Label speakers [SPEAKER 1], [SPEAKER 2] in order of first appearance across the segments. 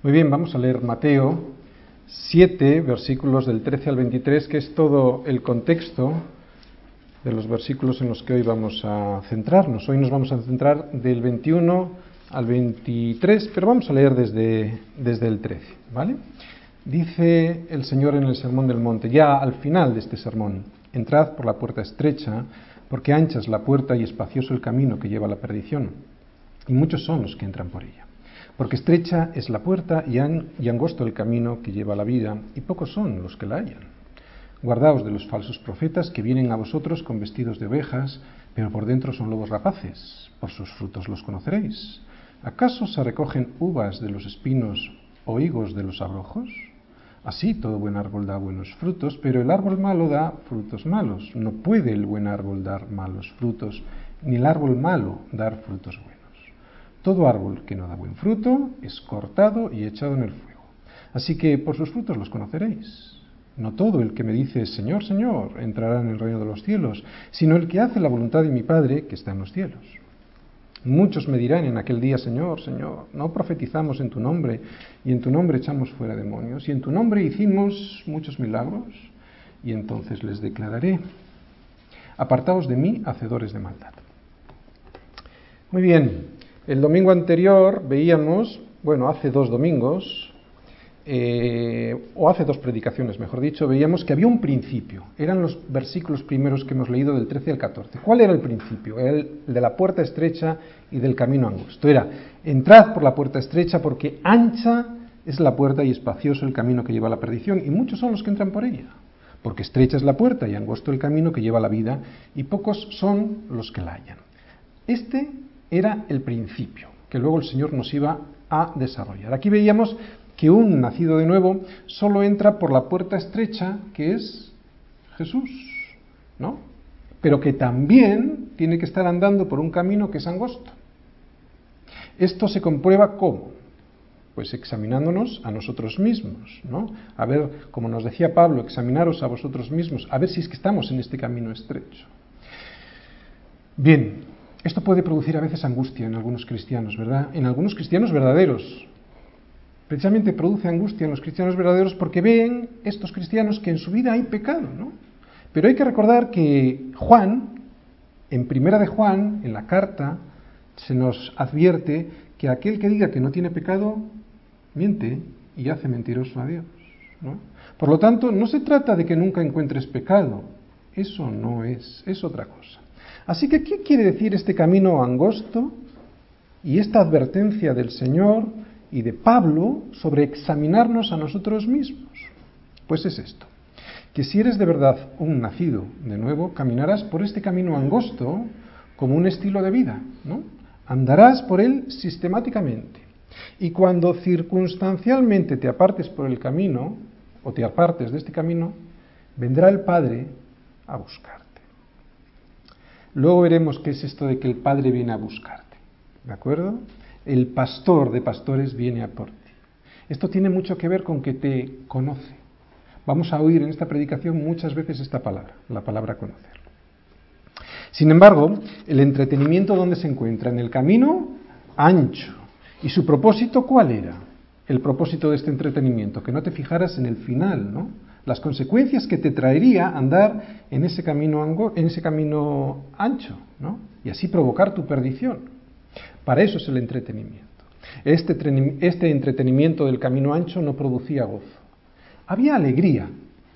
[SPEAKER 1] Muy bien, vamos a leer Mateo 7, versículos del 13 al 23, que es todo el contexto de los versículos en los que hoy vamos a centrarnos. Hoy nos vamos a centrar del 21 al 23, pero vamos a leer desde, desde el 13, ¿vale? Dice el Señor en el Sermón del Monte, ya al final de este sermón, entrad por la puerta estrecha, porque ancha es la puerta y espacioso el camino que lleva a la perdición, y muchos son los que entran por ella. Porque estrecha es la puerta y, angosto el camino que lleva a la vida, y pocos son los que la hallan. Guardaos de los falsos profetas que vienen a vosotros con vestidos de ovejas, pero por dentro son lobos rapaces. Por sus frutos los conoceréis. ¿Acaso se recogen uvas de los espinos o higos de los abrojos? Así todo buen árbol da buenos frutos, pero el árbol malo da frutos malos. No puede el buen árbol dar malos frutos, ni el árbol malo dar frutos buenos. Todo árbol que no da buen fruto es cortado y echado en el fuego. Así que por sus frutos los conoceréis. No todo el que me dice Señor, Señor entrará en el reino de los cielos, sino el que hace la voluntad de mi Padre que está en los cielos. Muchos me dirán en aquel día, Señor, Señor, no profetizamos en tu nombre y en tu nombre echamos fuera demonios y en tu nombre hicimos muchos milagros y entonces les declararé, apartaos de mí, hacedores de maldad. Muy bien, el domingo anterior veíamos, bueno, hace dos domingos, eh, o hace dos predicaciones, mejor dicho, veíamos que había un principio. Eran los versículos primeros que hemos leído del 13 al 14. ¿Cuál era el principio? El de la puerta estrecha y del camino angosto. Era, entrad por la puerta estrecha porque ancha es la puerta y espacioso el camino que lleva a la perdición, y muchos son los que entran por ella. Porque estrecha es la puerta y angosto el camino que lleva a la vida, y pocos son los que la hallan. Este era el principio, que luego el Señor nos iba a desarrollar. Aquí veíamos que un nacido de nuevo solo entra por la puerta estrecha que es Jesús, ¿no? Pero que también tiene que estar andando por un camino que es angosto. Esto se comprueba cómo? Pues examinándonos a nosotros mismos, ¿no? A ver, como nos decía Pablo, examinaros a vosotros mismos, a ver si es que estamos en este camino estrecho. Bien, esto puede producir a veces angustia en algunos cristianos, ¿verdad? En algunos cristianos verdaderos. Precisamente produce angustia en los cristianos verdaderos porque ven estos cristianos que en su vida hay pecado, ¿no? Pero hay que recordar que Juan, en primera de Juan, en la carta, se nos advierte que aquel que diga que no tiene pecado, miente y hace mentiroso a Dios. ¿no? Por lo tanto, no se trata de que nunca encuentres pecado, eso no es, es otra cosa. Así que, ¿qué quiere decir este camino angosto y esta advertencia del Señor y de Pablo sobre examinarnos a nosotros mismos? Pues es esto, que si eres de verdad un nacido de nuevo, caminarás por este camino angosto como un estilo de vida, ¿no? Andarás por él sistemáticamente. Y cuando circunstancialmente te apartes por el camino, o te apartes de este camino, vendrá el Padre a buscar. Luego veremos qué es esto de que el Padre viene a buscarte. ¿De acuerdo? El pastor de pastores viene a por ti. Esto tiene mucho que ver con que te conoce. Vamos a oír en esta predicación muchas veces esta palabra, la palabra conocer. Sin embargo, el entretenimiento ¿dónde se encuentra? En el camino ancho. ¿Y su propósito cuál era? El propósito de este entretenimiento, que no te fijaras en el final, ¿no? Las consecuencias que te traería andar en ese camino, en ese camino ancho, ¿no? Y así provocar tu perdición. Para eso es el entretenimiento. Este, este entretenimiento del camino ancho no producía gozo. Había alegría,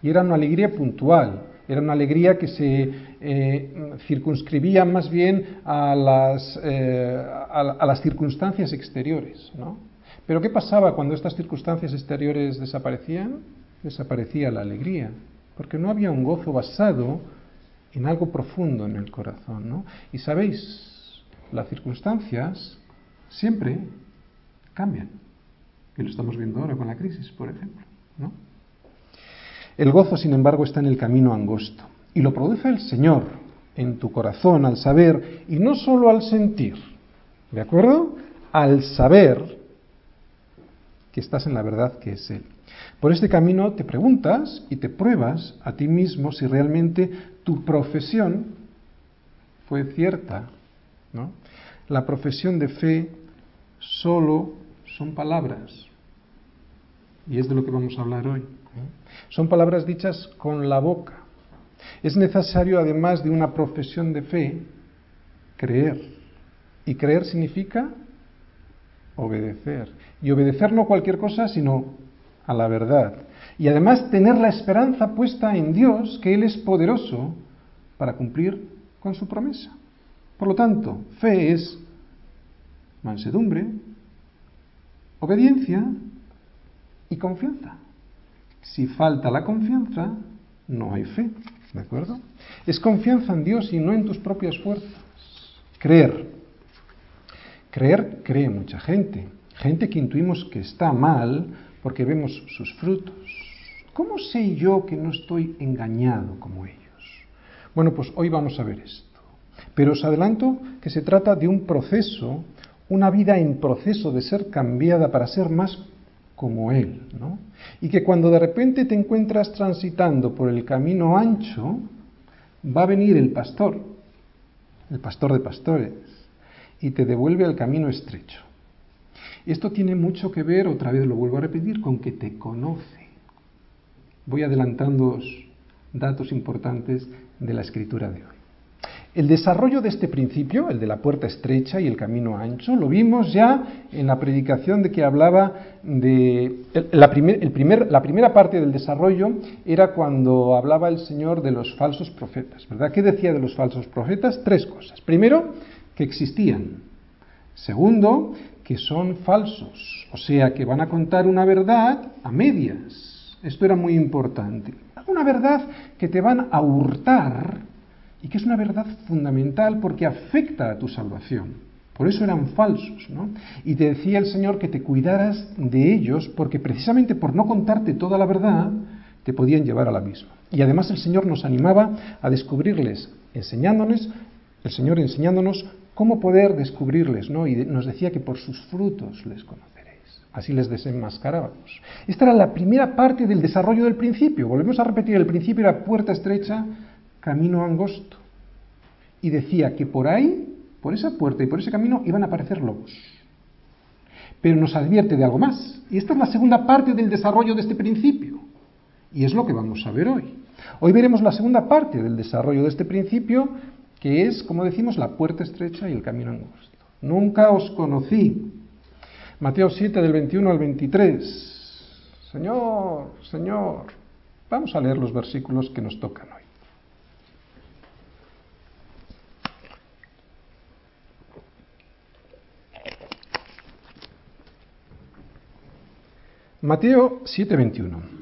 [SPEAKER 1] y era una alegría puntual, era una alegría que se eh, circunscribía más bien a las, eh, a las circunstancias exteriores. ¿no? Pero ¿qué pasaba cuando estas circunstancias exteriores desaparecían? Desaparecía la alegría, porque no había un gozo basado en algo profundo en el corazón. ¿no? Y sabéis, las circunstancias siempre cambian. Y lo estamos viendo ahora con la crisis, por ejemplo. ¿no? El gozo, sin embargo, está en el camino angosto. Y lo produce el Señor en tu corazón al saber, y no solo al sentir. ¿De acuerdo? Al saber que estás en la verdad que es Él. Por este camino te preguntas y te pruebas a ti mismo si realmente tu profesión fue cierta. ¿no? La profesión de fe solo son palabras, Y es de lo que vamos a hablar hoy. Son palabras dichas con la boca. Es necesario, además de una profesión de fe, creer. Y creer significa obedecer. Y obedecer no cualquier cosa, sino a la verdad. Y además tener la esperanza puesta en Dios, que Él es poderoso para cumplir con su promesa. Por lo tanto, fe es mansedumbre, obediencia y confianza. Si falta la confianza, no hay fe, ¿de acuerdo? Es confianza en Dios y no en tus propias fuerzas. Creer. Creer cree mucha gente, gente que intuimos que está mal porque vemos sus frutos. ¿Cómo sé yo que no estoy engañado como ellos? Bueno, pues hoy vamos a ver esto. Pero os adelanto que se trata de un proceso, una vida en proceso de ser cambiada para ser más como Él, ¿no? Y que cuando de repente te encuentras transitando por el camino ancho, va a venir el pastor, el pastor de pastores, y te devuelve al camino estrecho. Esto tiene mucho que ver, otra vez lo vuelvo a repetir, con que te conoce. Voy adelantando datos importantes de la escritura de hoy. El desarrollo de este principio, el de la puerta estrecha y el camino ancho, lo vimos ya en la predicación de que hablaba de... La, primera parte del desarrollo era cuando hablaba el Señor de los falsos profetas, ¿verdad? ¿Qué decía de los falsos profetas? Tres cosas. Primero, que existían. Segundo, que son falsos, o sea, que van a contar una verdad a medias. Esto era muy importante. Una verdad que te van a hurtar y que es una verdad fundamental porque afecta a tu salvación. Por eso eran falsos, ¿no? Y te decía el Señor que te cuidaras de ellos porque precisamente por no contarte toda la verdad te podían llevar a la misma. Y además el Señor nos animaba a descubrirles, enseñándonos, el Señor enseñándonos cómo poder descubrirles, ¿no? Y nos decía que por sus frutos les conoceréis. Así les desenmascarábamos. Esta era la primera parte del desarrollo del principio. Volvemos a repetir, el principio era puerta estrecha, camino angosto. Y decía que por ahí, por esa puerta y por ese camino, iban a aparecer lobos. Pero nos advierte de algo más. Y esta es la segunda parte del desarrollo de este principio. Y es lo que vamos a ver hoy. Hoy veremos la segunda parte del desarrollo de este principio, que es, como decimos, la puerta estrecha y el camino angosto. Nunca os conocí. Mateo 7 del 21 al 23. Señor, Señor. Vamos a leer los versículos que nos tocan hoy. Mateo 7:21.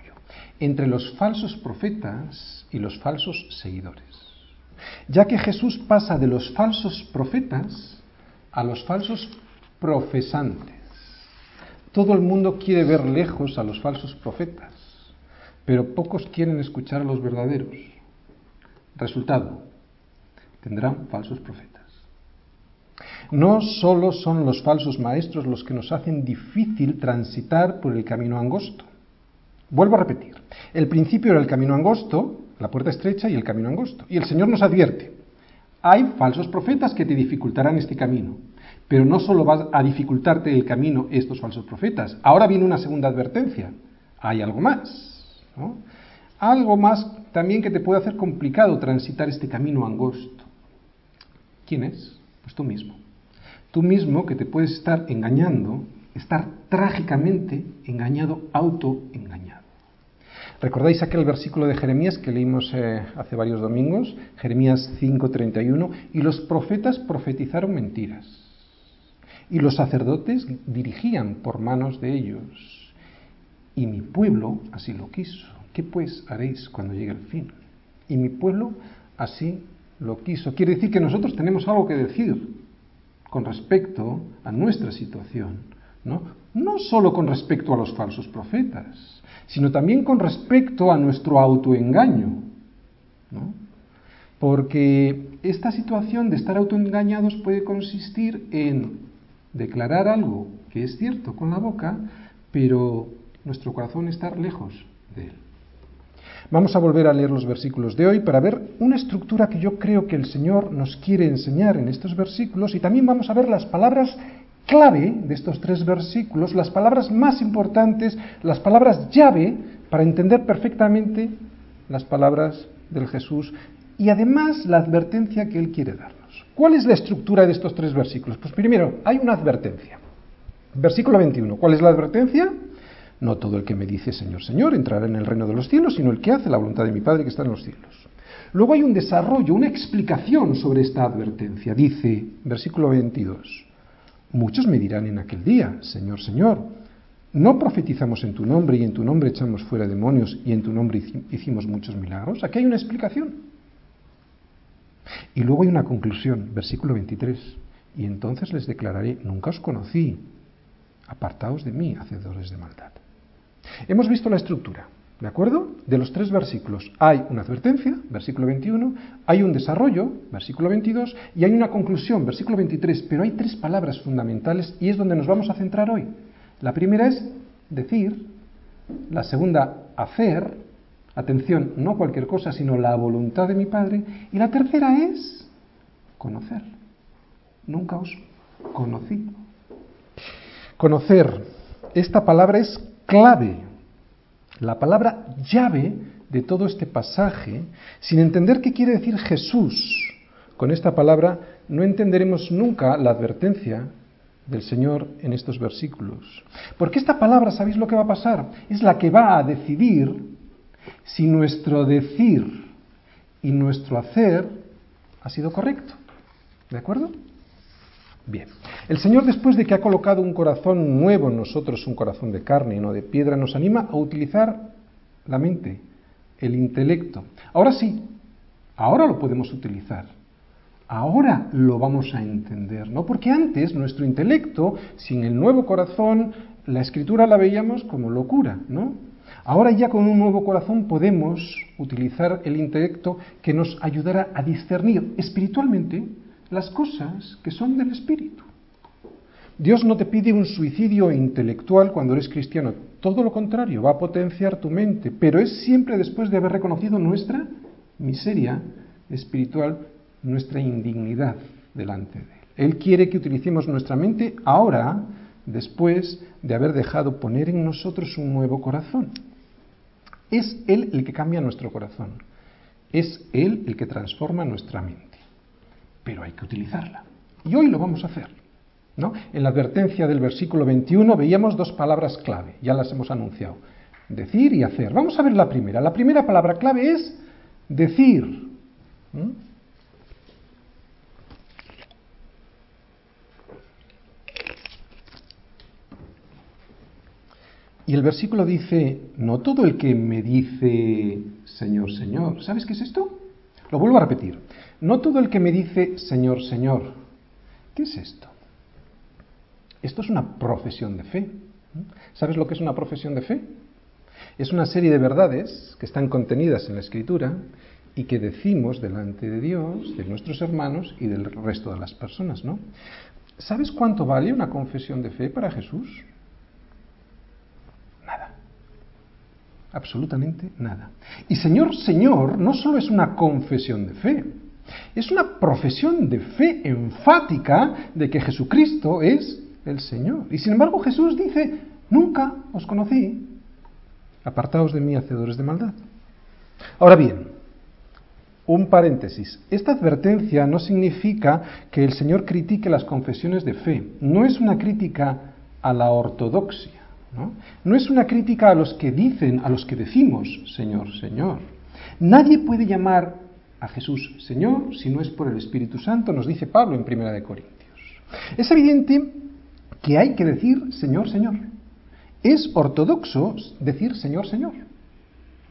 [SPEAKER 1] entre los falsos profetas y los falsos seguidores. Ya que Jesús pasa de los falsos profetas a los falsos profesantes. Todo el mundo quiere ver lejos a los falsos profetas, pero pocos quieren escuchar a los verdaderos. Resultado, tendrán falsos profetas. No solo son los falsos maestros los que nos hacen difícil transitar por el camino angosto. Vuelvo a repetir, el principio era el camino angosto, la puerta estrecha y el camino angosto. Y el Señor nos advierte, hay falsos profetas que te dificultarán este camino, pero no solo vas a dificultarte el camino estos falsos profetas, ahora viene una segunda advertencia, hay algo más, algo más también que te puede hacer complicado transitar este camino angosto. ¿Quién es? Pues tú mismo. Tú mismo que te puedes estar engañando, estar trágicamente engañado, autoengañado. ¿Recordáis aquel versículo de Jeremías que leímos eh, hace varios domingos? Jeremías 5:31, y los profetas profetizaron mentiras, y los sacerdotes dirigían por manos de ellos, y mi pueblo así lo quiso. ¿Qué pues haréis cuando llegue el fin? Y mi pueblo así lo quiso. Quiere decir que nosotros tenemos algo que decir con respecto a nuestra situación, ¿no? no solo con respecto a los falsos profetas, sino también con respecto a nuestro autoengaño. ¿no? Porque esta situación de estar autoengañados puede consistir en declarar algo que es cierto con la boca, pero nuestro corazón estar lejos de él. Vamos a volver a leer los versículos de hoy para ver una estructura que yo creo que el Señor nos quiere enseñar en estos versículos y también vamos a ver las palabras clave de estos tres versículos, las palabras más importantes, las palabras llave para entender perfectamente las palabras del Jesús y además la advertencia que Él quiere darnos. ¿Cuál es la estructura de estos tres versículos? Pues primero, hay una advertencia. Versículo 21. ¿Cuál es la advertencia? No todo el que me dice Señor, Señor entrará en el reino de los cielos, sino el que hace la voluntad de mi Padre que está en los cielos. Luego hay un desarrollo, una explicación sobre esta advertencia. Dice, versículo 22, muchos me dirán en aquel día, Señor, Señor, ¿no profetizamos en tu nombre y en tu nombre echamos fuera demonios y en tu nombre hicimos muchos milagros? Aquí hay una explicación. Y luego hay una conclusión, versículo 23, y entonces les declararé, nunca os conocí, apartaos de mí, hacedores de maldad. Hemos visto la estructura, ¿de acuerdo? De los tres versículos. Hay una advertencia, versículo 21, hay un desarrollo, versículo 22, y hay una conclusión, versículo 23, pero hay tres palabras fundamentales y es donde nos vamos a centrar hoy. La primera es decir, la segunda, hacer, atención, no cualquier cosa, sino la voluntad de mi Padre, y la tercera es conocer. Nunca os conocí. Conocer. Esta palabra es clave, la palabra llave de todo este pasaje, sin entender qué quiere decir Jesús con esta palabra, no entenderemos nunca la advertencia del Señor en estos versículos. Porque esta palabra, ¿sabéis lo que va a pasar? Es la que va a decidir si nuestro decir y nuestro hacer ha sido correcto. ¿De acuerdo? Bien, el Señor después de que ha colocado un corazón nuevo en nosotros, un corazón de carne y no de piedra, nos anima a utilizar la mente, el intelecto. Ahora sí, ahora lo podemos utilizar. Ahora lo vamos a entender, ¿no? Porque antes nuestro intelecto, sin el nuevo corazón, la escritura la veíamos como locura, ¿no? Ahora ya con un nuevo corazón podemos utilizar el intelecto que nos ayudará a discernir espiritualmente las cosas que son del Espíritu. Dios no te pide un suicidio intelectual cuando eres cristiano, todo lo contrario, va a potenciar tu mente, pero es siempre después de haber reconocido nuestra miseria espiritual, nuestra indignidad delante de Él. Él quiere que utilicemos nuestra mente ahora, después de haber dejado poner en nosotros un nuevo corazón. Es Él el que cambia nuestro corazón, es Él el que transforma nuestra mente pero hay que utilizarla. Y hoy lo vamos a hacer. ¿no? En la advertencia del versículo 21 veíamos dos palabras clave, ya las hemos anunciado. Decir y hacer. Vamos a ver la primera. La primera palabra clave es decir. Y el versículo dice, no todo el que me dice Señor, Señor. ¿Sabes qué es esto? Lo vuelvo a repetir. No todo el que me dice Señor, Señor. ¿Qué es esto? Esto es una profesión de fe. ¿Sabes lo que es una profesión de fe? Es una serie de verdades que están contenidas en la Escritura y que decimos delante de Dios, de nuestros hermanos y del resto de las personas, ¿no? ¿Sabes cuánto vale una confesión de fe para Jesús? Nada. Absolutamente nada. Y Señor, Señor no solo es una confesión de fe, es una profesión de fe enfática de que Jesucristo es el Señor. Y sin embargo Jesús dice, nunca os conocí, apartaos de mí, hacedores de maldad. Ahora bien, un paréntesis. Esta advertencia no significa que el Señor critique las confesiones de fe. No es una crítica a la ortodoxia. ¿no? no es una crítica a los que dicen, a los que decimos, Señor, Señor. Nadie puede llamar a Jesús Señor si no es por el Espíritu Santo, nos dice Pablo en Primera de Corintios. Es evidente que hay que decir Señor, Señor. Es ortodoxo decir Señor, Señor.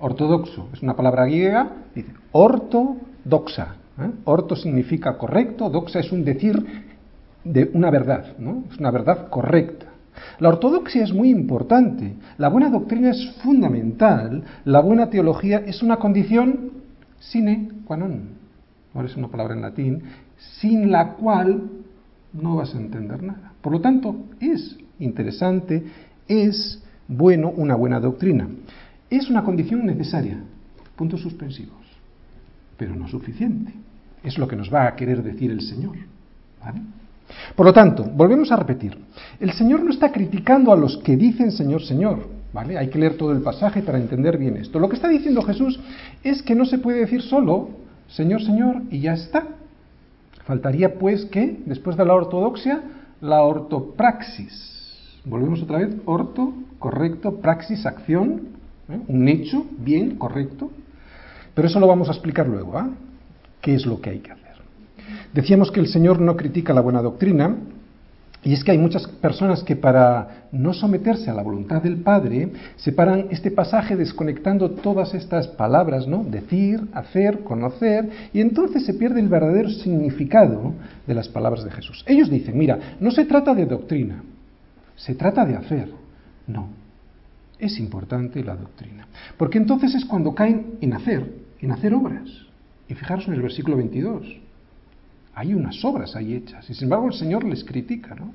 [SPEAKER 1] Ortodoxo es una palabra griega, dice ortodoxa. ¿eh? Orto significa correcto, doxa es un decir de una verdad, ¿no? Es una verdad correcta. La ortodoxia es muy importante, la buena doctrina es fundamental, la buena teología es una condición sine ahora es una palabra en latín, sin la cual no vas a entender nada. Por lo tanto, es interesante, es bueno una buena doctrina. Es una condición necesaria, puntos suspensivos, pero no suficiente. Es lo que nos va a querer decir el Señor. Por lo tanto, volvemos a repetir, el Señor no está criticando a los que dicen Señor, Señor, Hay que leer todo el pasaje para entender bien esto. Lo que está diciendo Jesús es que no se puede decir solo Señor, Señor y ya está. Faltaría pues que, después de la ortodoxia, la ortopraxis. Volvemos otra vez, orto, correcto, praxis, acción, ¿eh? un hecho, bien, correcto. Pero eso lo vamos a explicar luego, ¿ah? ¿Qué es lo que hay que hacer? Decíamos que el Señor no critica la buena doctrina, y es que hay muchas personas que para no someterse a la voluntad del Padre separan este pasaje desconectando todas estas palabras, ¿no? Decir, hacer, conocer, y entonces se pierde el verdadero significado de las palabras de Jesús. Ellos dicen, mira, no se trata de doctrina, se trata de hacer. No, es importante la doctrina, porque entonces es cuando caen en hacer, en hacer obras. Y fijaros en el versículo 22. Hay unas obras ahí hechas. Y sin embargo el Señor les critica, ¿no?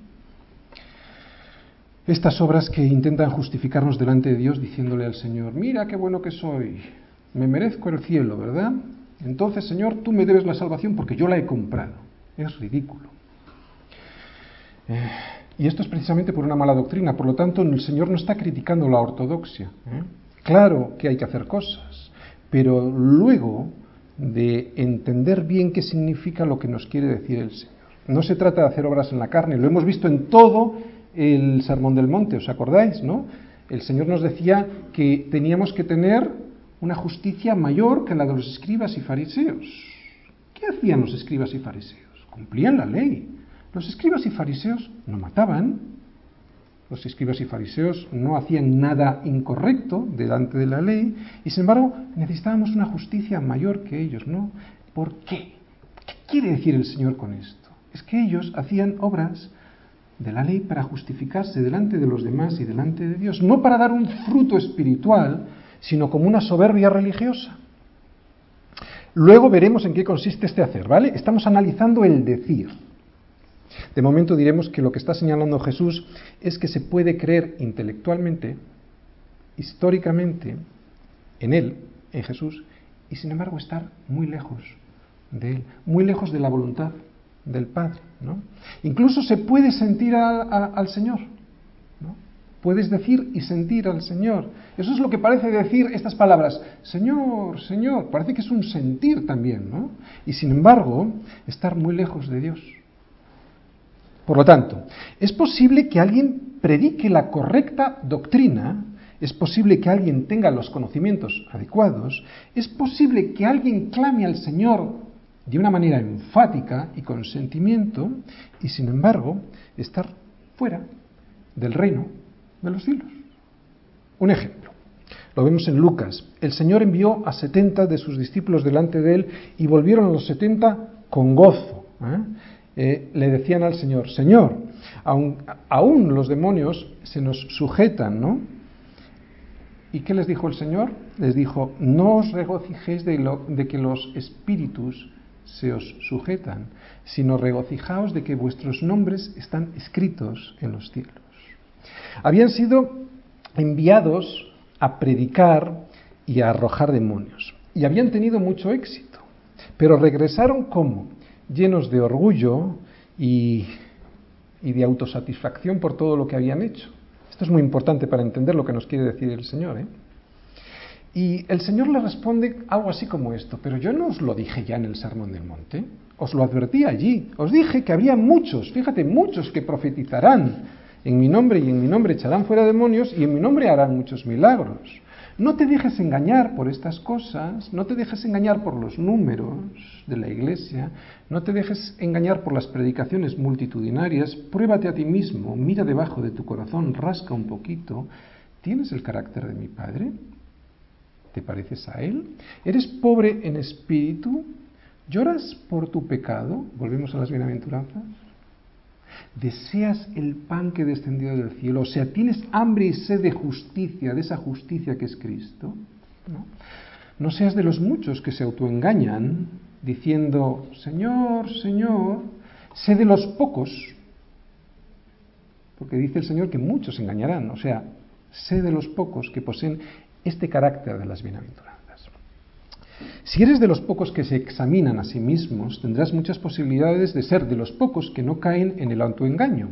[SPEAKER 1] Estas obras que intentan justificarnos delante de Dios diciéndole al Señor, mira qué bueno que soy, me merezco el cielo, ¿verdad? Entonces, Señor, tú me debes la salvación porque yo la he comprado. Es ridículo. Eh, y esto es precisamente por una mala doctrina. Por lo tanto, el Señor no está criticando la ortodoxia. ¿eh? Claro que hay que hacer cosas, pero luego de entender bien qué significa lo que nos quiere decir el Señor. No se trata de hacer obras en la carne, lo hemos visto en todo el Sermón del Monte, ¿os acordáis? ¿no? El Señor nos decía que teníamos que tener una justicia mayor que la de los escribas y fariseos. ¿Qué hacían los escribas y fariseos? Cumplían la ley. Los escribas y fariseos no mataban, los escribas y fariseos no hacían nada incorrecto delante de la ley y sin embargo necesitábamos una justicia mayor que ellos, ¿no? ¿Por qué? ¿Qué quiere decir el Señor con esto? Es que ellos hacían obras de la ley para justificarse delante de los demás y delante de Dios, no para dar un fruto espiritual, sino como una soberbia religiosa. Luego veremos en qué consiste este hacer, ¿vale? Estamos analizando el decir. De momento diremos que lo que está señalando Jesús es que se puede creer intelectualmente, históricamente, en Él, en Jesús, y sin embargo estar muy lejos de Él, muy lejos de la voluntad del Padre. ¿no? Incluso se puede sentir al Señor. ¿no? Puedes decir y sentir al Señor. Eso es lo que parece decir estas palabras. Señor, Señor. Parece que es un sentir también. ¿no? Y sin embargo, estar muy lejos de Dios. Por lo tanto, es posible que alguien predique la correcta doctrina, es posible que alguien tenga los conocimientos adecuados, es posible que alguien clame al Señor de una manera enfática y con sentimiento, y sin embargo estar fuera del reino de los cielos. Un ejemplo, lo vemos en Lucas. El Señor envió a setenta de sus discípulos delante de él y volvieron los setenta con gozo. ¿eh? Eh, le decían al Señor, Señor, aún, los demonios se nos sujetan, ¿no? ¿Y qué les dijo el Señor? Les dijo, no os regocijéis de, de que los espíritus se os sujetan, sino regocijaos de que vuestros nombres están escritos en los cielos. Habían sido enviados a predicar y a arrojar demonios, y habían tenido mucho éxito, pero regresaron como llenos de orgullo y, de autosatisfacción por todo lo que habían hecho. Esto es muy importante para entender lo que nos quiere decir el Señor. ¿eh? Y el Señor le responde algo así como esto, pero yo no os lo dije ya en el Sermón del Monte, os lo advertí allí, os dije que había muchos, fíjate, muchos que profetizarán en mi nombre y en mi nombre echarán fuera demonios y en mi nombre harán muchos milagros. No te dejes engañar por estas cosas, no te dejes engañar por los números de la iglesia, no te dejes engañar por las predicaciones multitudinarias, pruébate a ti mismo, mira debajo de tu corazón, rasca un poquito. ¿Tienes el carácter de mi Padre? ¿Te pareces a Él? ¿Eres pobre en espíritu? ¿Lloras por tu pecado? Volvemos a las bienaventuranzas. Deseas el pan que descendió del cielo, o sea, tienes hambre y sed de justicia, de esa justicia que es Cristo, ¿no? Seas de los muchos que se autoengañan diciendo, Señor, Señor, sé de los pocos, porque dice el Señor que muchos engañarán, o sea, sé de los pocos que poseen este carácter de las bienaventuranzas. Si eres de los pocos que se examinan a sí mismos, tendrás muchas posibilidades de ser de los pocos que no caen en el autoengaño.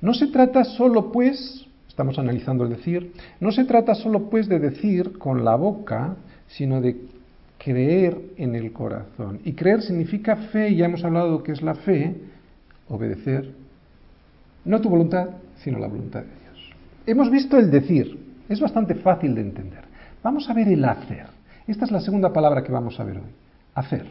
[SPEAKER 1] No se trata solo, pues, estamos analizando el decir, no se trata solo, pues, de decir con la boca, sino de creer en el corazón. Y creer significa fe, ya hemos hablado que es la fe, obedecer, no tu voluntad, sino la voluntad de Dios. Hemos visto el decir, es bastante fácil de entender. Vamos a ver el hacer. Esta es la segunda palabra que vamos a ver hoy. Hacer.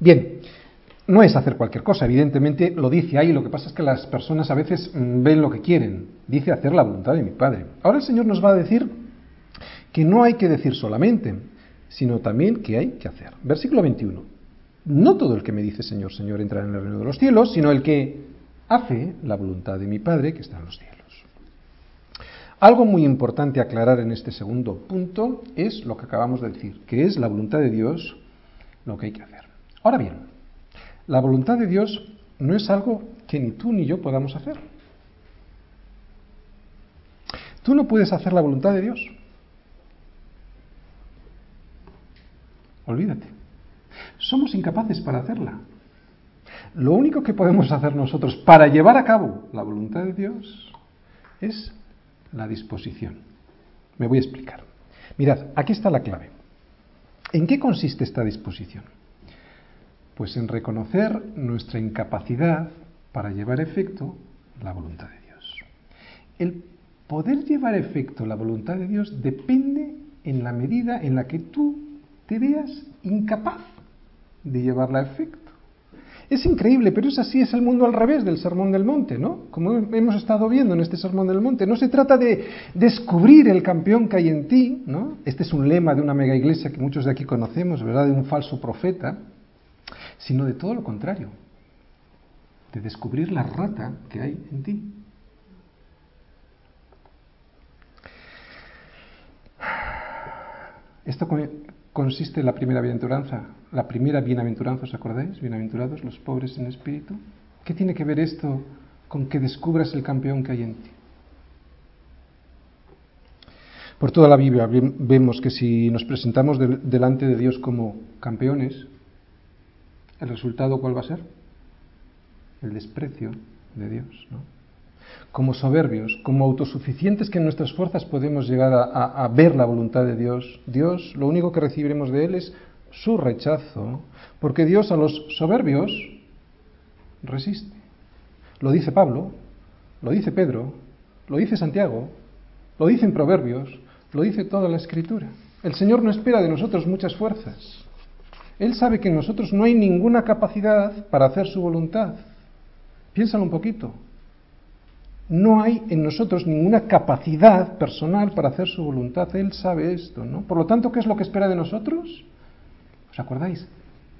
[SPEAKER 1] Bien, no es hacer cualquier cosa, evidentemente lo dice ahí, lo que pasa es que las personas a veces mm, ven lo que quieren, dice hacer la voluntad de mi Padre. Ahora el Señor nos va a decir que no hay que decir solamente, sino también que hay que hacer. Versículo 21. No todo el que me dice Señor, Señor entrará en el reino de los cielos, sino el que hace la voluntad de mi Padre que está en los cielos. Algo muy importante aclarar en este segundo punto es lo que acabamos de decir, que es la voluntad de Dios lo que hay que hacer. Ahora bien, la voluntad de Dios no es algo que ni tú ni yo podamos hacer. Tú no puedes hacer la voluntad de Dios. Olvídate. Somos incapaces para hacerla. Lo único que podemos hacer nosotros para llevar a cabo la voluntad de Dios es la disposición. Me voy a explicar. Mirad, aquí está la clave. ¿En qué consiste esta disposición? Pues en reconocer nuestra incapacidad para llevar a efecto la voluntad de Dios. El poder llevar a efecto la voluntad de Dios depende en la medida en la que tú te veas incapaz de llevarla a efecto. Es increíble, pero es así, es el mundo al revés del Sermón del Monte, ¿no? Como hemos estado viendo en este Sermón del Monte. No se trata de descubrir el campeón que hay en ti, ¿no? Este es un lema de una mega iglesia que muchos de aquí conocemos, ¿verdad? De un falso profeta, sino de todo lo contrario, de descubrir la rata que hay en ti. Esto consiste en la primera bienaventuranza. La primera bienaventuranza, ¿os acordáis? Bienaventurados los pobres en espíritu. ¿Qué tiene que ver esto con que descubras el campeón que hay en ti? Por toda la Biblia vemos que si nos presentamos delante de Dios como campeones, ¿el resultado cuál va a ser? El desprecio de Dios, como soberbios, como autosuficientes que en nuestras fuerzas podemos llegar a, ver la voluntad de Dios, Dios lo único que recibiremos de Él es su rechazo, porque Dios a los soberbios resiste. Lo dice Pablo, lo dice Pedro, lo dice Santiago, lo dice en Proverbios, lo dice toda la Escritura. El Señor no espera de nosotros muchas fuerzas. Él sabe que en nosotros no hay ninguna capacidad para hacer su voluntad. Piénsalo un poquito no hay en nosotros ninguna capacidad personal para hacer su voluntad. Él sabe esto, ¿no? Por lo tanto, ¿qué es lo que espera de nosotros? ¿Os acordáis?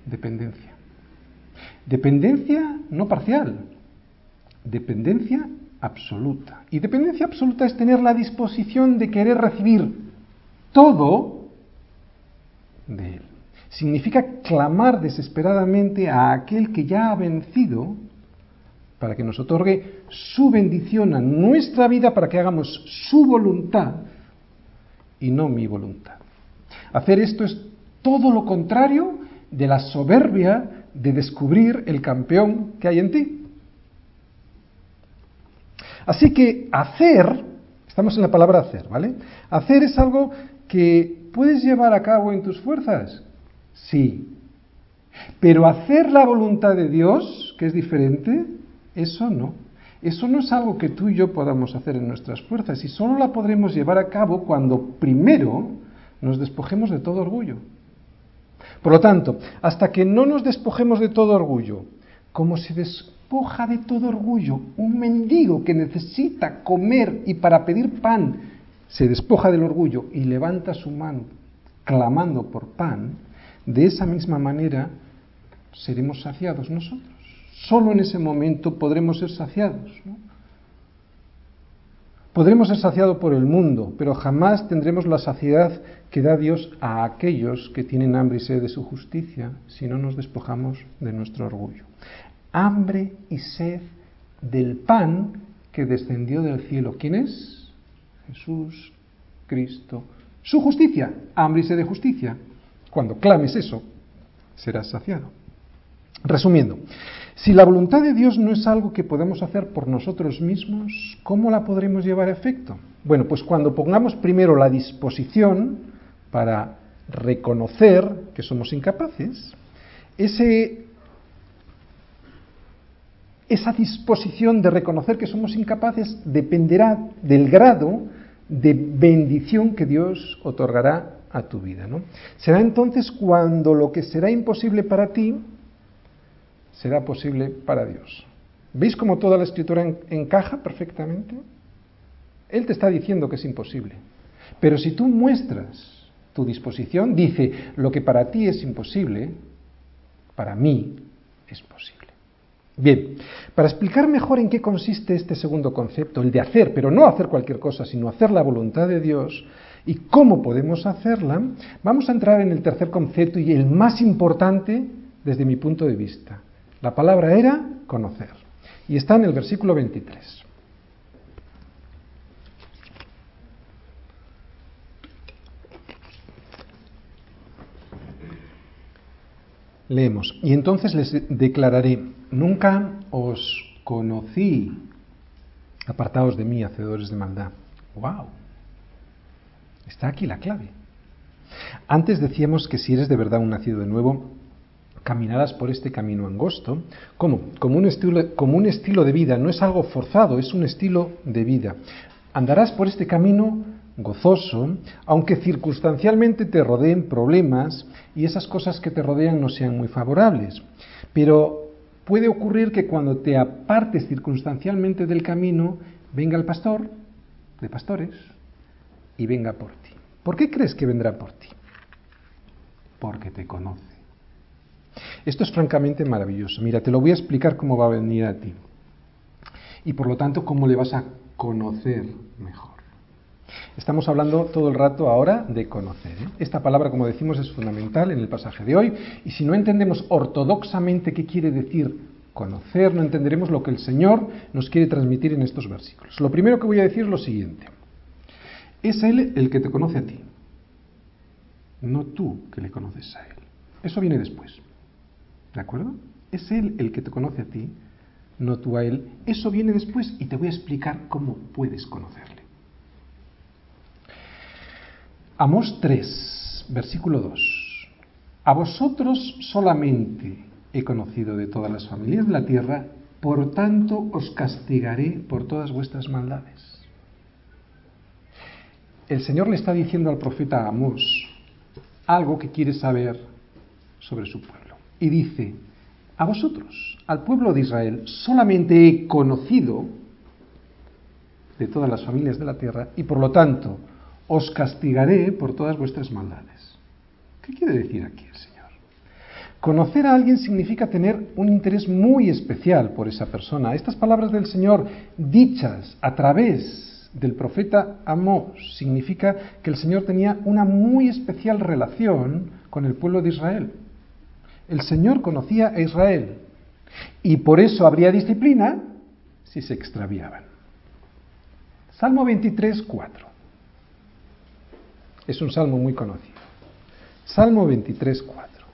[SPEAKER 1] Dependencia. Dependencia no parcial, dependencia absoluta. Y dependencia absoluta es tener la disposición de querer recibir todo de Él. Significa clamar desesperadamente a aquel que ya ha vencido para que nos otorgue su bendición a nuestra vida para que hagamos su voluntad y no mi voluntad. Hacer esto es todo lo contrario de la soberbia de descubrir el campeón que hay en ti. Así que hacer, estamos en la palabra hacer, ¿vale? Hacer es algo que puedes llevar a cabo en tus fuerzas, sí. Pero hacer la voluntad de Dios, que es diferente, eso no. Eso no es algo que tú y yo podamos hacer en nuestras fuerzas y solo la podremos llevar a cabo cuando primero nos despojemos de todo orgullo. Por lo tanto, hasta que no nos despojemos de todo orgullo, como se despoja de todo orgullo un mendigo que necesita comer y para pedir pan se despoja del orgullo y levanta su mano clamando por pan, de esa misma manera seremos saciados nosotros. Solo en ese momento podremos ser saciados. Podremos ser saciados por el mundo, pero jamás tendremos la saciedad que da Dios a aquellos que tienen hambre y sed de su justicia si no nos despojamos de nuestro orgullo. Hambre y sed del pan que descendió del cielo. ¿Quién es? Jesús, Cristo. Su justicia, hambre y sed de justicia. Cuando clames eso, serás saciado. Resumiendo, si la voluntad de Dios no es algo que podemos hacer por nosotros mismos, ¿cómo la podremos llevar a efecto? Bueno, pues cuando pongamos primero la disposición para reconocer que somos incapaces, esa disposición de reconocer que somos incapaces dependerá del grado de bendición que Dios otorgará a tu vida. ¿no? Será entonces cuando lo que será imposible para ti será posible para Dios. ¿Veis cómo toda la escritura encaja perfectamente? Él te está diciendo que es imposible. Pero si tú muestras tu disposición, dice, lo que para ti es imposible, para mí es posible. Bien, para explicar mejor en qué consiste este segundo concepto, el de hacer, pero no hacer cualquier cosa, sino hacer la voluntad de Dios, y cómo podemos hacerla, vamos a entrar en el tercer concepto y el más importante desde mi punto de vista, la palabra era conocer. Y está en el versículo 23. Leemos, y entonces les declararé, nunca os conocí, apartados de mí, hacedores de maldad. ¡Wow! Está aquí la clave. Antes decíamos que si eres de verdad un nacido de nuevo, caminarás por este camino angosto. ¿Cómo? Como un, estilo, como un estilo de vida, no es algo forzado, es un estilo de vida. Andarás por este camino gozoso, aunque circunstancialmente te rodeen problemas y esas cosas que te rodean no sean muy favorables. Pero puede ocurrir que cuando te apartes circunstancialmente del camino, venga el pastor de pastores y venga por ti. ¿Por qué crees que vendrá por ti? Porque te conoce. Esto es francamente maravilloso. Mira, te lo voy a explicar cómo va a venir a ti. Y por lo tanto, cómo le vas a conocer mejor. Estamos hablando todo el rato ahora de conocer. ¿eh? Esta palabra, como decimos, es fundamental en el pasaje de hoy. Y si no entendemos ortodoxamente qué quiere decir conocer, no entenderemos lo que el Señor nos quiere transmitir en estos versículos. Lo primero que voy a decir es lo siguiente. Es Él el que te conoce a ti, no tú que le conoces a Él. Eso viene después. ¿De acuerdo? Es Él el que te conoce a ti, no tú a Él. Eso viene después y te voy a explicar cómo puedes conocerle. Amos 3, versículo 2. A vosotros solamente he conocido de todas las familias de la tierra, por tanto os castigaré por todas vuestras maldades. El Señor le está diciendo al profeta Amos algo que quiere saber sobre su pueblo y dice, a vosotros, al pueblo de Israel, solamente he conocido de todas las familias de la tierra y por lo tanto os castigaré por todas vuestras maldades. ¿Qué quiere decir aquí el Señor? Conocer a alguien significa tener un interés muy especial por esa persona. Estas palabras del Señor dichas a través del profeta Amós significa que el Señor tenía una muy especial relación con el pueblo de Israel. El Señor conocía a Israel y por eso habría disciplina si se extraviaban. Salmo 23, 4. Es un salmo muy conocido. Salmo 23, 4.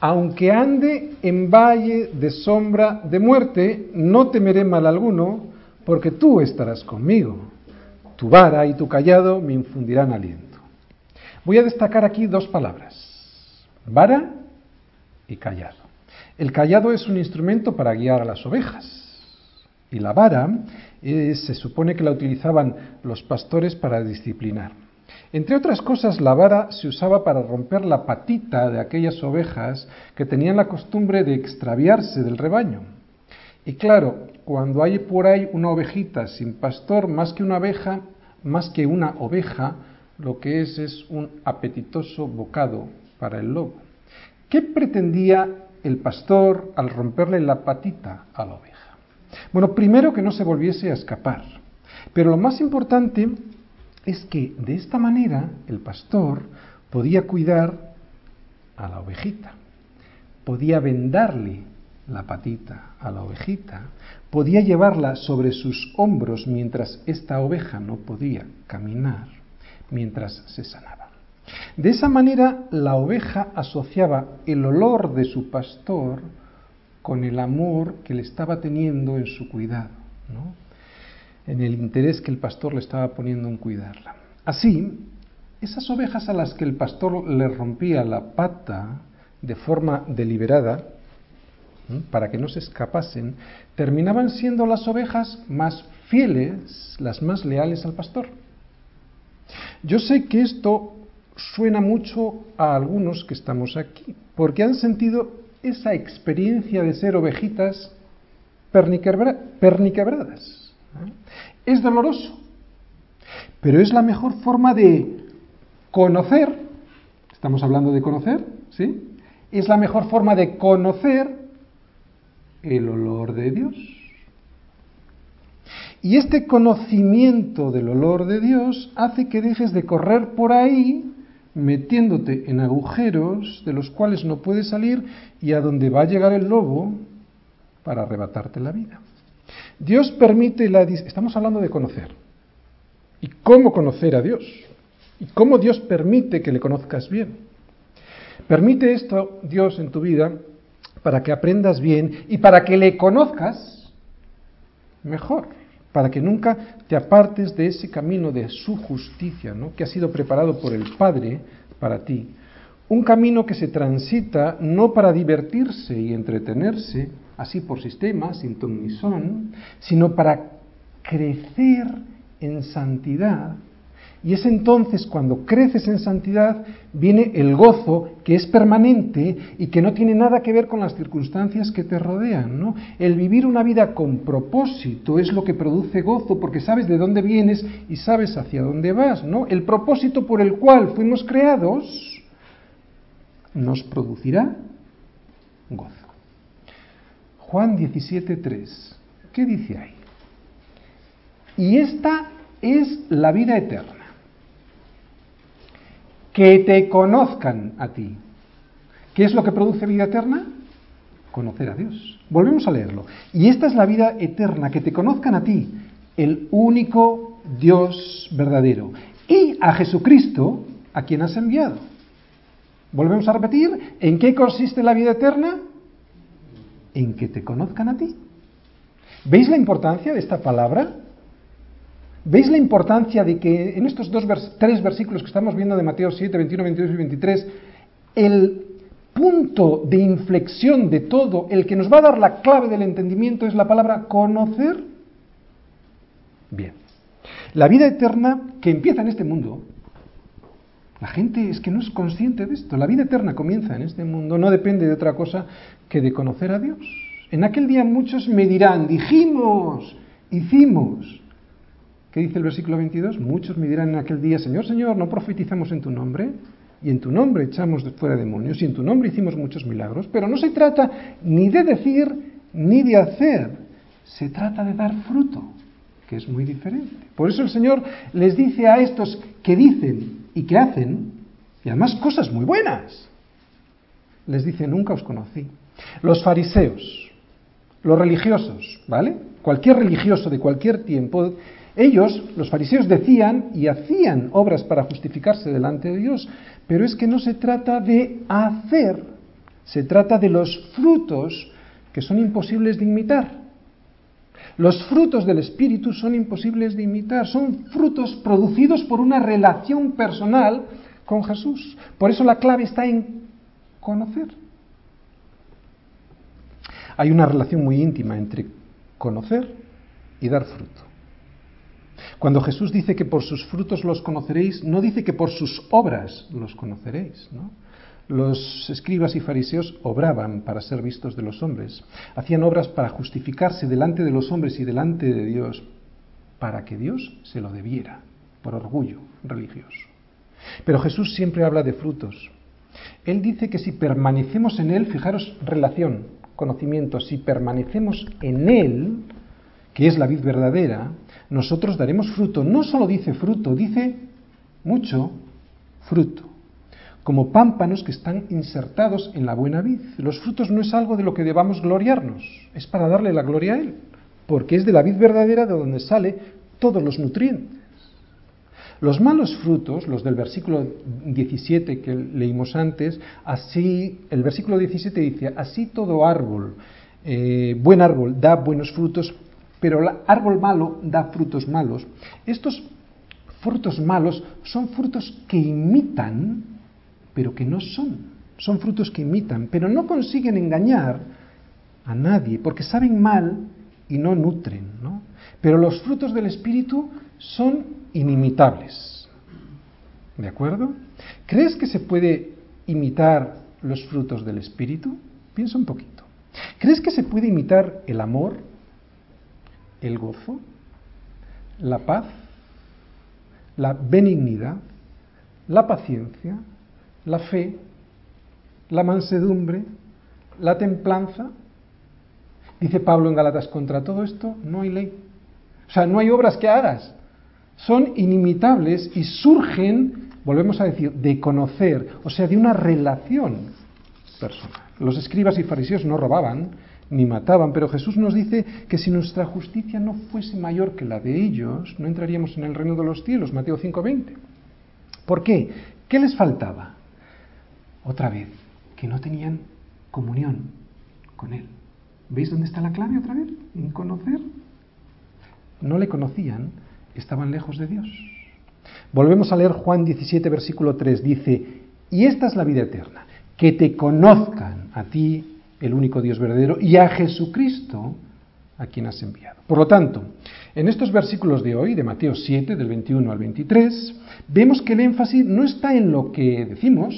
[SPEAKER 1] Aunque ande en valle de sombra de muerte, no temeré mal alguno, porque tú estarás conmigo. Tu vara y tu callado me infundirán aliento. Voy a destacar aquí dos palabras. Vara y callado. El callado es un instrumento para guiar a las ovejas y la vara eh, se supone que la utilizaban los pastores para disciplinar. Entre otras cosas, la vara se usaba para romper la patita de aquellas ovejas que tenían la costumbre de extraviarse del rebaño. Y claro, cuando hay por ahí una ovejita sin pastor, más que una oveja, más que una oveja, lo que es es un apetitoso bocado para el lobo. ¿Qué pretendía el pastor al romperle la patita a la oveja? Bueno, primero que no se volviese a escapar, pero lo más importante es que de esta manera el pastor podía cuidar a la ovejita, podía vendarle la patita a la ovejita, podía llevarla sobre sus hombros mientras esta oveja no podía caminar, mientras se sanaba. De esa manera la oveja asociaba el olor de su pastor con el amor que le estaba teniendo en su cuidado, en el interés que el pastor le estaba poniendo en cuidarla. Así, esas ovejas a las que el pastor le rompía la pata de forma deliberada, para que no se escapasen, terminaban siendo las ovejas más fieles, las más leales al pastor. Yo sé que esto suena mucho a algunos que estamos aquí, porque han sentido esa experiencia de ser ovejitas perniquebradas. Es doloroso, pero es la mejor forma de conocer, estamos hablando de conocer, ¿sí? Es la mejor forma de conocer el olor de Dios. Y este conocimiento del olor de Dios hace que dejes de correr por ahí metiéndote en agujeros de los cuales no puedes salir y a donde va a llegar el lobo para arrebatarte la vida. Dios permite la... Estamos hablando de conocer. ¿Y cómo conocer a Dios? ¿Y cómo Dios permite que le conozcas bien? Permite esto Dios en tu vida para que aprendas bien y para que le conozcas mejor para que nunca te apartes de ese camino de su justicia, ¿no? que ha sido preparado por el Padre para ti. Un camino que se transita no para divertirse y entretenerse, así por sistema, sin ton ni son, sino para crecer en santidad y es entonces cuando creces en santidad viene el gozo que es permanente y que no tiene nada que ver con las circunstancias que te rodean. ¿no? El vivir una vida con propósito es lo que produce gozo porque sabes de dónde vienes y sabes hacia dónde vas. ¿no? El propósito por el cual fuimos creados nos producirá gozo. Juan 17.3. ¿Qué dice ahí? Y esta es la vida eterna que te conozcan a ti. ¿Qué es lo que produce vida eterna? Conocer a Dios. Volvemos a leerlo. Y esta es la vida eterna, que te conozcan a ti, el único Dios verdadero, y a Jesucristo, a quien has enviado. Volvemos a repetir, ¿en qué consiste la vida eterna? En que te conozcan a ti. ¿Veis la importancia de esta palabra? ¿Veis la importancia de que en estos dos tres versículos que estamos viendo de Mateo 7, 21, 22 y 23, el punto de inflexión de todo, el que nos va a dar la clave del entendimiento es la palabra conocer? Bien. La vida eterna que empieza en este mundo, la gente es que no es consciente de esto. La vida eterna comienza en este mundo, no depende de otra cosa que de conocer a Dios. En aquel día muchos me dirán, dijimos, hicimos. ¿Qué dice el versículo 22? Muchos me dirán en aquel día, Señor, Señor, ¿no profetizamos en tu nombre? Y en tu nombre echamos fuera demonios, y en tu nombre hicimos muchos milagros. Pero no se trata ni de decir ni de hacer, se trata de dar fruto, que es muy diferente. Por eso el Señor les dice a estos que dicen y que hacen, y además cosas muy buenas, les dice, nunca os conocí. Los fariseos, los religiosos, ¿vale? Cualquier religioso de cualquier tiempo ellos, los fariseos, decían y hacían obras para justificarse delante de Dios, pero es que no se trata de hacer, se trata de los frutos que son imposibles de imitar. Los frutos del Espíritu son imposibles de imitar, son frutos producidos por una relación personal con Jesús. Por eso la clave está en conocer. Hay una relación muy íntima entre conocer y dar fruto. Cuando Jesús dice que por sus frutos los conoceréis, no dice que por sus obras los conoceréis. ¿no? Los escribas y fariseos obraban para ser vistos de los hombres, hacían obras para justificarse delante de los hombres y delante de Dios, para que Dios se lo debiera, por orgullo religioso. Pero Jesús siempre habla de frutos. Él dice que si permanecemos en Él, fijaros, relación, conocimiento, si permanecemos en Él, que es la vid verdadera, nosotros daremos fruto. No solo dice fruto, dice mucho fruto. Como pámpanos que están insertados en la buena vid. Los frutos no es algo de lo que debamos gloriarnos, es para darle la gloria a Él, porque es de la vid verdadera de donde sale todos los nutrientes. Los malos frutos, los del versículo 17 que leímos antes, así, el versículo 17 dice, así todo árbol, eh, buen árbol da buenos frutos, pero el árbol malo da frutos malos. Estos frutos malos son frutos que imitan, pero que no son. Son frutos que imitan, pero no consiguen engañar a nadie, porque saben mal y no nutren. ¿no? Pero los frutos del Espíritu son inimitables. ¿De acuerdo? ¿Crees que se puede imitar los frutos del Espíritu? Piensa un poquito. ¿Crees que se puede imitar el amor, el gozo, la paz, la benignidad, la paciencia, la fe, la mansedumbre, la templanza? Dice Pablo en Galatas, contra todo esto no hay ley. O sea, no hay obras que hagas son inimitables y surgen, volvemos a decir, de conocer, o sea, de una relación personal. Los escribas y fariseos no robaban ni mataban, pero Jesús nos dice que si nuestra justicia no fuese mayor que la de ellos, no entraríamos en el reino de los cielos, Mateo 5:20. ¿Por qué? ¿Qué les faltaba? Otra vez, que no tenían comunión con Él. ¿Veis dónde está la clave otra vez? En conocer. No le conocían estaban lejos de Dios. Volvemos a leer Juan 17, versículo 3. Dice, y esta es la vida eterna, que te conozcan a ti, el único Dios verdadero, y a Jesucristo, a quien has enviado. Por lo tanto, en estos versículos de hoy, de Mateo 7, del 21 al 23, vemos que el énfasis no está en lo que decimos,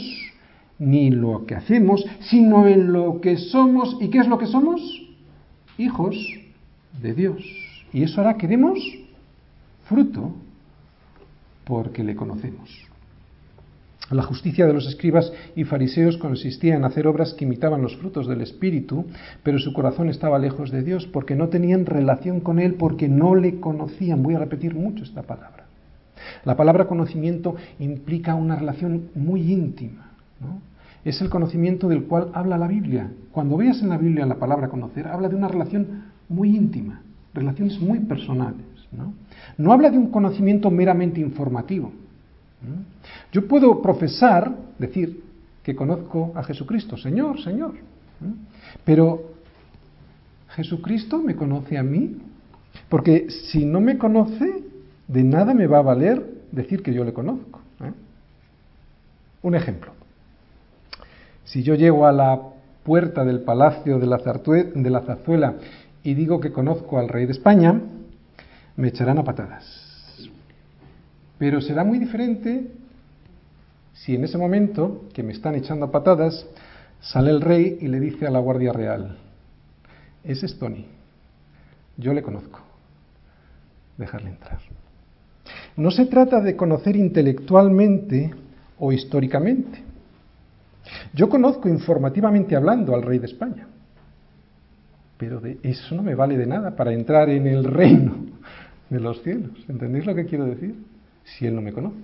[SPEAKER 1] ni lo que hacemos, sino en lo que somos. ¿Y qué es lo que somos? Hijos de Dios. Y eso hará que demos fruto porque le conocemos. La justicia de los escribas y fariseos consistía en hacer obras que imitaban los frutos del Espíritu, pero su corazón estaba lejos de Dios porque no tenían relación con Él, porque no le conocían. Voy a repetir mucho esta palabra. La palabra conocimiento implica una relación muy íntima. Es el conocimiento del cual habla la Biblia. Cuando veas en la Biblia la palabra conocer, habla de una relación muy íntima, relaciones muy personales. ¿no? Habla de un conocimiento meramente informativo. Yo puedo profesar, decir que conozco a Jesucristo, Señor, Señor. Pero Jesucristo me conoce a mí, porque si no me conoce, de nada me va a valer decir que yo le conozco. ¿eh? Un ejemplo. Si yo llego a la puerta del palacio de la, de la Zarzuela y digo que conozco al rey de España, me echarán a patadas. Pero será muy diferente si en ese momento que me están echando patadas sale el rey y le dice a la Guardia Real, ese es Tony, yo le conozco, dejarle entrar. No se trata de conocer intelectualmente o históricamente. Yo conozco informativamente hablando al rey de España, pero de eso no me vale de nada para entrar en el reino de los cielos. ¿Entendéis lo que quiero decir? Si Él no me conoce.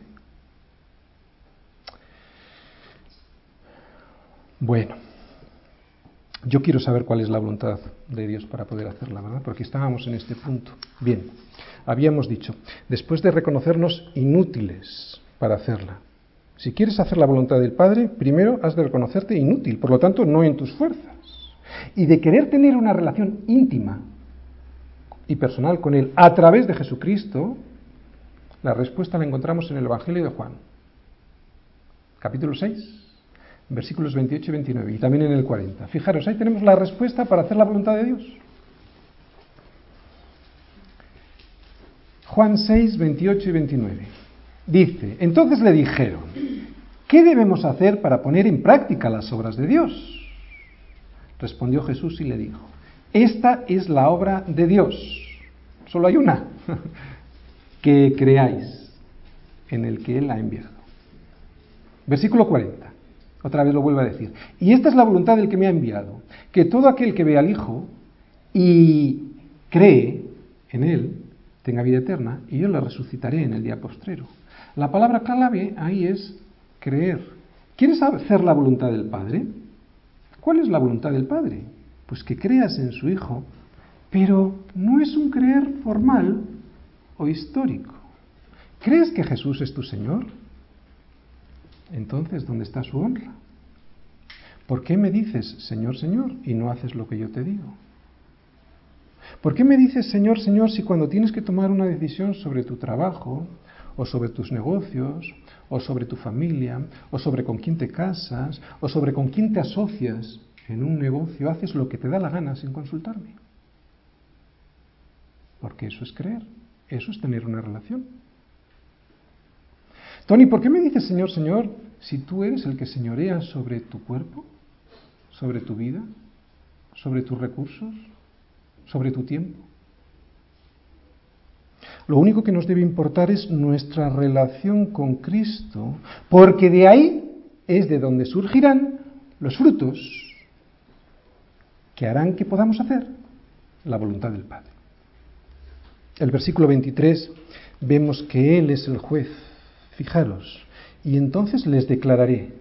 [SPEAKER 1] Bueno, yo quiero saber cuál es la voluntad de Dios para poder hacerla, ¿verdad? Porque estábamos en este punto. Bien, habíamos dicho, después de reconocernos inútiles para hacerla, si quieres hacer la voluntad del Padre, primero has de reconocerte inútil, por lo tanto, no en tus fuerzas. Y de querer tener una relación íntima y personal con Él a través de Jesucristo, la respuesta la encontramos en el Evangelio de Juan, capítulo 6, versículos 28 y 29, y también en el 40. Fijaros, ahí tenemos la respuesta para hacer la voluntad de Dios. Juan 6, 28 y 29. Dice, entonces le dijeron, ¿qué debemos hacer para poner en práctica las obras de Dios? Respondió Jesús y le dijo, esta es la obra de Dios. Solo hay una. Que creáis en el que Él ha enviado. Versículo 40. Otra vez lo vuelvo a decir. Y esta es la voluntad del que me ha enviado, que todo aquel que ve al Hijo y cree en Él tenga vida eterna, y yo la resucitaré en el día postrero. La palabra clave ahí es creer. ¿Quieres hacer la voluntad del Padre? ¿Cuál es la voluntad del Padre? Pues que creas en su Hijo, pero no es un creer formal o histórico. ¿Crees que Jesús es tu Señor? Entonces, ¿dónde está su honra? ¿Por qué me dices, Señor, Señor, y no haces lo que yo te digo? ¿Por qué me dices, Señor, Señor, si cuando tienes que tomar una decisión sobre tu trabajo, o sobre tus negocios, o sobre tu familia, o sobre con quién te casas, o sobre con quién te asocias en un negocio, haces lo que te da la gana sin consultarme? Porque eso es creer, eso es tener una relación. Tony, ¿por qué me dices Señor, Señor, si tú eres el que señorea sobre tu cuerpo, sobre tu vida, sobre tus recursos, sobre tu tiempo? Lo único que nos debe importar es nuestra relación con Cristo, porque de ahí es de donde surgirán los frutos que harán que podamos hacer la voluntad del Padre. El versículo 23 vemos que Él es el juez Fijaros, y entonces les declararé,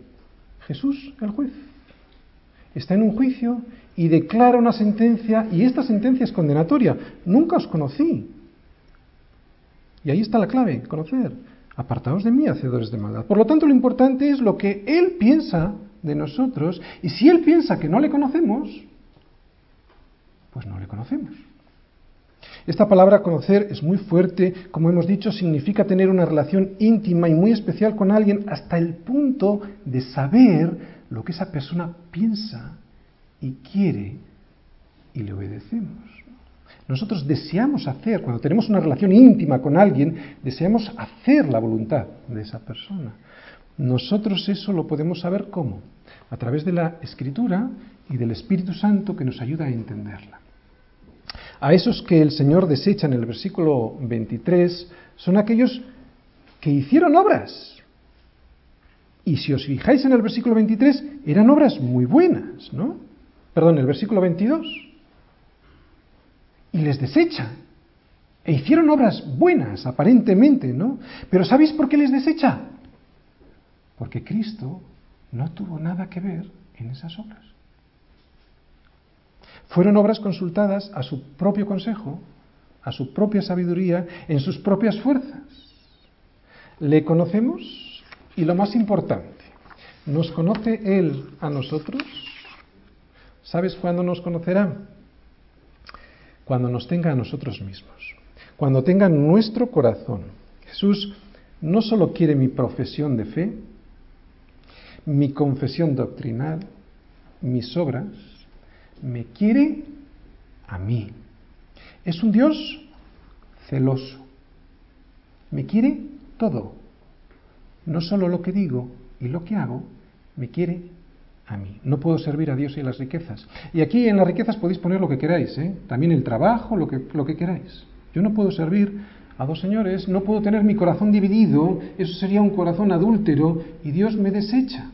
[SPEAKER 1] Jesús, el juez, está en un juicio y declara una sentencia, y esta sentencia es condenatoria. Nunca os conocí. Y ahí está la clave, conocer. Apartaos de mí, hacedores de maldad. Por lo tanto, lo importante es lo que Él piensa de nosotros, y si Él piensa que no le conocemos, pues no le conocemos. Esta palabra conocer es muy fuerte, como hemos dicho, significa tener una relación íntima y muy especial con alguien hasta el punto de saber lo que esa persona piensa y quiere y le obedecemos. Nosotros deseamos hacer, cuando tenemos una relación íntima con alguien, deseamos hacer la voluntad de esa persona. Nosotros eso lo podemos saber cómo? A través de la escritura y del Espíritu Santo que nos ayuda a entenderla. A esos que el Señor desecha en el versículo 23 son aquellos que hicieron obras. Y si os fijáis en el versículo 23, eran obras muy buenas, ¿no? Perdón, el versículo 22. Y les desecha. E hicieron obras buenas, aparentemente, ¿no? Pero ¿sabéis por qué les desecha? Porque Cristo no tuvo nada que ver en esas obras. Fueron obras consultadas a su propio consejo, a su propia sabiduría, en sus propias fuerzas. Le conocemos y lo más importante, ¿nos conoce Él a nosotros? ¿Sabes cuándo nos conocerá? Cuando nos tenga a nosotros mismos, cuando tenga nuestro corazón. Jesús no solo quiere mi profesión de fe, mi confesión doctrinal, mis obras, me quiere a mí. Es un Dios celoso. Me quiere todo. No solo lo que digo y lo que hago, me quiere a mí. No puedo servir a Dios y a las riquezas. Y aquí en las riquezas podéis poner lo que queráis, ¿eh? también el trabajo, lo que, lo que queráis. Yo no puedo servir a dos señores, no puedo tener mi corazón dividido, eso sería un corazón adúltero y Dios me desecha.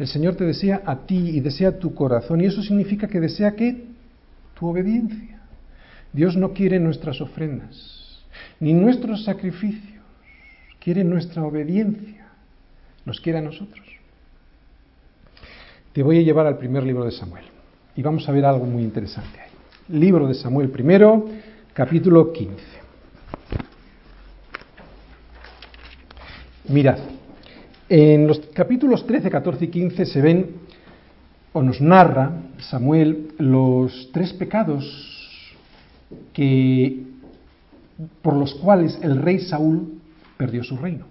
[SPEAKER 1] El Señor te desea a ti y desea tu corazón y eso significa que desea que tu obediencia. Dios no quiere nuestras ofrendas, ni nuestros sacrificios, quiere nuestra obediencia, nos quiere a nosotros. Te voy a llevar al primer libro de Samuel y vamos a ver algo muy interesante ahí. Libro de Samuel primero, capítulo 15. Mirad, en los capítulos 13, 14 y 15 se ven o nos narra Samuel los tres pecados que por los cuales el rey Saúl perdió su reino,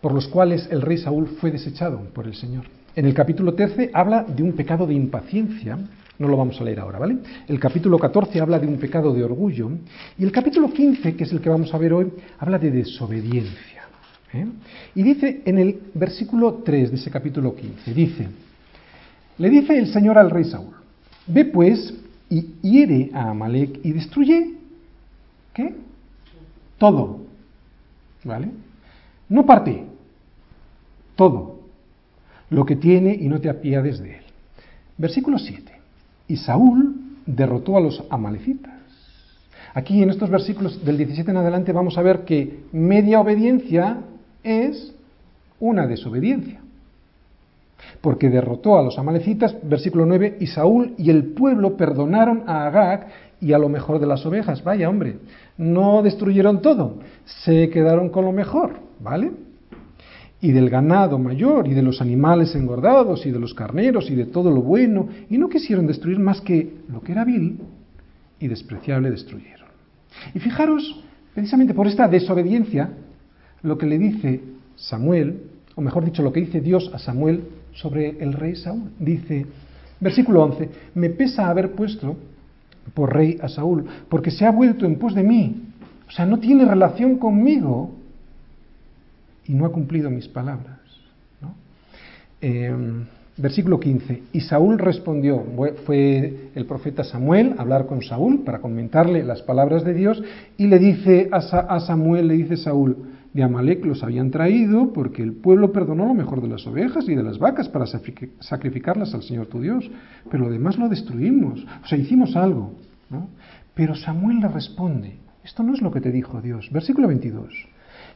[SPEAKER 1] por los cuales el rey Saúl fue desechado por el Señor. En el capítulo 13 habla de un pecado de impaciencia, no lo vamos a leer ahora, ¿vale? El capítulo 14 habla de un pecado de orgullo y el capítulo 15, que es el que vamos a ver hoy, habla de desobediencia. ¿Eh? Y dice en el versículo 3 de ese capítulo 15, dice, le dice el Señor al rey Saúl, ve pues y hiere a Amalek y destruye, ¿qué? Todo, ¿vale? No parte, todo lo que tiene y no te apiades de él. Versículo 7. Y Saúl derrotó a los amalecitas. Aquí en estos versículos del 17 en adelante vamos a ver que media obediencia es una desobediencia. Porque derrotó a los amalecitas, versículo 9, y Saúl y el pueblo perdonaron a Agag y a lo mejor de las ovejas. Vaya hombre, no destruyeron todo, se quedaron con lo mejor, ¿vale? Y del ganado mayor, y de los animales engordados, y de los carneros, y de todo lo bueno, y no quisieron destruir más que lo que era vil y despreciable destruyeron. Y fijaros, precisamente por esta desobediencia, lo que le dice Samuel, o mejor dicho, lo que dice Dios a Samuel sobre el rey Saúl. Dice, versículo 11, me pesa haber puesto por rey a Saúl, porque se ha vuelto en pos de mí. O sea, no tiene relación conmigo y no ha cumplido mis palabras. Em, versículo 15. Y Saúl respondió, fue el profeta Samuel a hablar con Saúl para comentarle las palabras de Dios y le dice a Samuel, le dice Saúl, de Amalek los habían traído porque el pueblo perdonó lo mejor de las ovejas y de las vacas para sacrificarlas al Señor tu Dios, pero lo demás lo destruimos, o sea, hicimos algo. Pero Samuel le responde, esto no es lo que te dijo Dios. Versículo 22.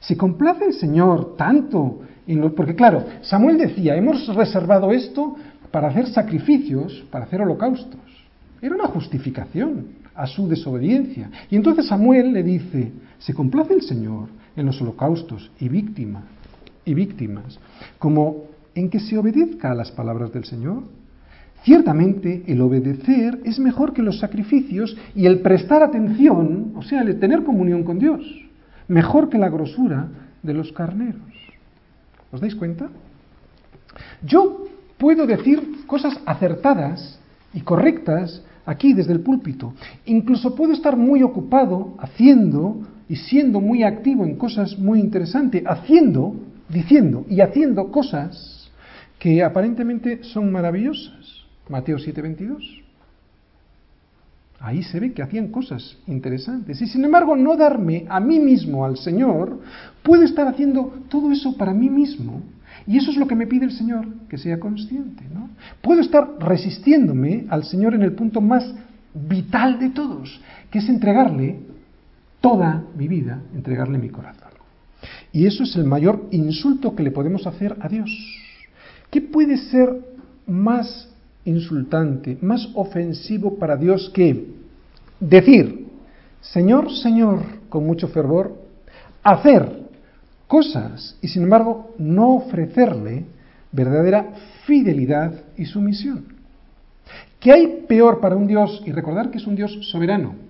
[SPEAKER 1] Se complace el Señor tanto, en porque claro, Samuel decía, hemos reservado esto para hacer sacrificios, para hacer holocaustos. Era una justificación a su desobediencia. Y entonces Samuel le dice, se complace el Señor en los holocaustos y víctimas, y víctimas, como en que se obedezca a las palabras del Señor. Ciertamente el obedecer es mejor que los sacrificios y el prestar atención, o sea, el tener comunión con Dios, mejor que la grosura de los carneros. ¿Os dais cuenta? Yo puedo decir cosas acertadas y correctas aquí desde el púlpito. Incluso puedo estar muy ocupado haciendo y siendo muy activo en cosas muy interesantes, haciendo, diciendo y haciendo cosas que aparentemente son maravillosas. Mateo 7:22. Ahí se ve que hacían cosas interesantes. Y sin embargo, no darme a mí mismo al Señor, puedo estar haciendo todo eso para mí mismo. Y eso es lo que me pide el Señor, que sea consciente. ¿no? Puedo estar resistiéndome al Señor en el punto más vital de todos, que es entregarle toda mi vida, entregarle mi corazón. Y eso es el mayor insulto que le podemos hacer a Dios. ¿Qué puede ser más insultante, más ofensivo para Dios que decir, Señor, Señor, con mucho fervor, hacer cosas y sin embargo no ofrecerle verdadera fidelidad y sumisión? ¿Qué hay peor para un Dios? Y recordar que es un Dios soberano,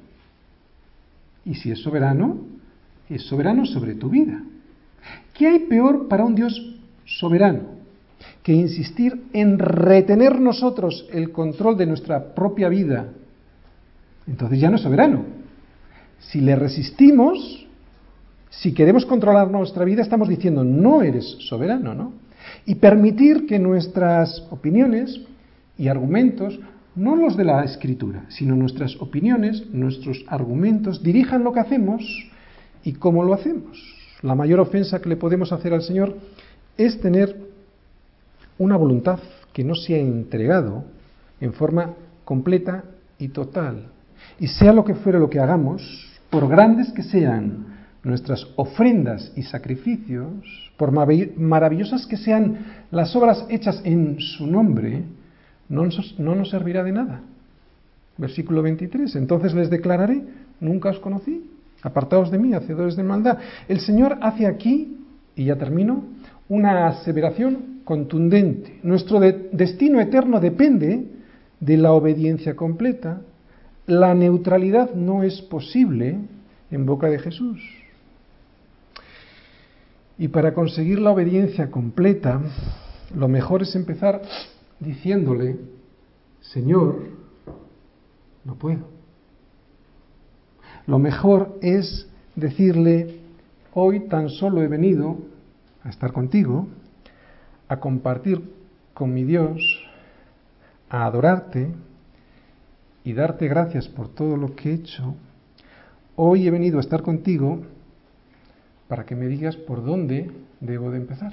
[SPEAKER 1] y si es soberano, es soberano sobre tu vida. ¿Qué hay peor para un Dios soberano que insistir en retener nosotros el control de nuestra propia vida? Entonces ya no es soberano. Si le resistimos, si queremos controlar nuestra vida, estamos diciendo no eres soberano, ¿no? Y permitir que nuestras opiniones y argumentos no los de la escritura, sino nuestras opiniones, nuestros argumentos, dirijan lo que hacemos y cómo lo hacemos. La mayor ofensa que le podemos hacer al Señor es tener una voluntad que no se ha entregado en forma completa y total. Y sea lo que fuere lo que hagamos, por grandes que sean nuestras ofrendas y sacrificios, por maravillosas que sean las obras hechas en su nombre, no nos, servirá de nada. Versículo 23. Entonces les declararé, nunca os conocí, apartaos de mí, hacedores de maldad. El Señor hace aquí, y ya termino, una aseveración contundente. Nuestro destino eterno depende de la obediencia completa. La neutralidad no es posible en boca de Jesús. Y para conseguir la obediencia completa, lo mejor es empezar diciéndole, Señor, no puedo. Lo mejor es decirle, hoy tan solo he venido a estar contigo, a compartir con mi Dios, a adorarte y darte gracias por todo lo que he hecho. Hoy he venido a estar contigo para que me digas por dónde debo de empezar.